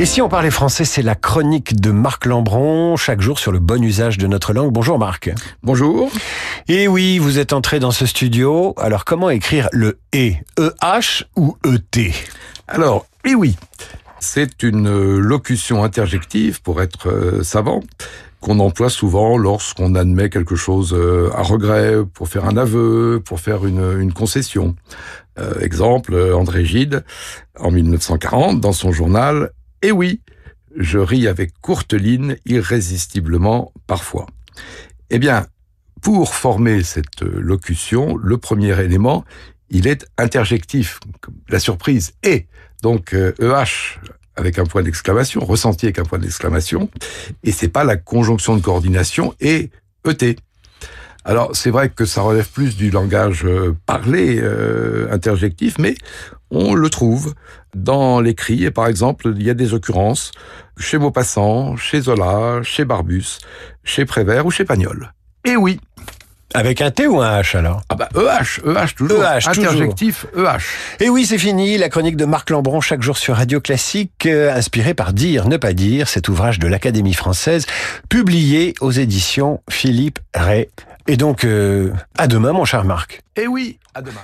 Et si on parlait français, c'est la chronique de Marc Lambron, chaque jour sur le bon usage de notre langue. Bonjour Marc. Bonjour. Et oui, vous êtes entré dans ce studio. Alors comment écrire le E? E-H ou E-T Alors, et oui, c'est une locution interjective pour être euh, savant qu'on emploie souvent lorsqu'on admet quelque chose euh, à regret, pour faire un aveu, pour faire une, une concession. Euh, exemple, André Gide, en 1940, dans son journal, et oui, je ris avec Courteline irrésistiblement parfois. Eh bien, pour former cette locution, le premier élément, il est interjectif. La surprise est donc EH avec un point d'exclamation, ressenti avec un point d'exclamation, et c'est pas la conjonction de coordination et ET. Alors c'est vrai que ça relève plus du langage euh, parlé euh, interjectif, mais on le trouve dans l'écrit. Et par exemple, il y a des occurrences chez Maupassant, chez Zola, chez Barbus, chez Prévert ou chez Pagnol. Et oui. Avec un T ou un H alors? Ah bah EH, EH toujours. EH, Interjectif EH. Et oui, c'est fini, la chronique de Marc Lambron chaque jour sur Radio Classique, euh, inspiré par Dire, ne pas dire, cet ouvrage de l'Académie française, publié aux éditions Philippe Ray. Et donc, euh, à demain mon cher Marc. Et oui, à demain.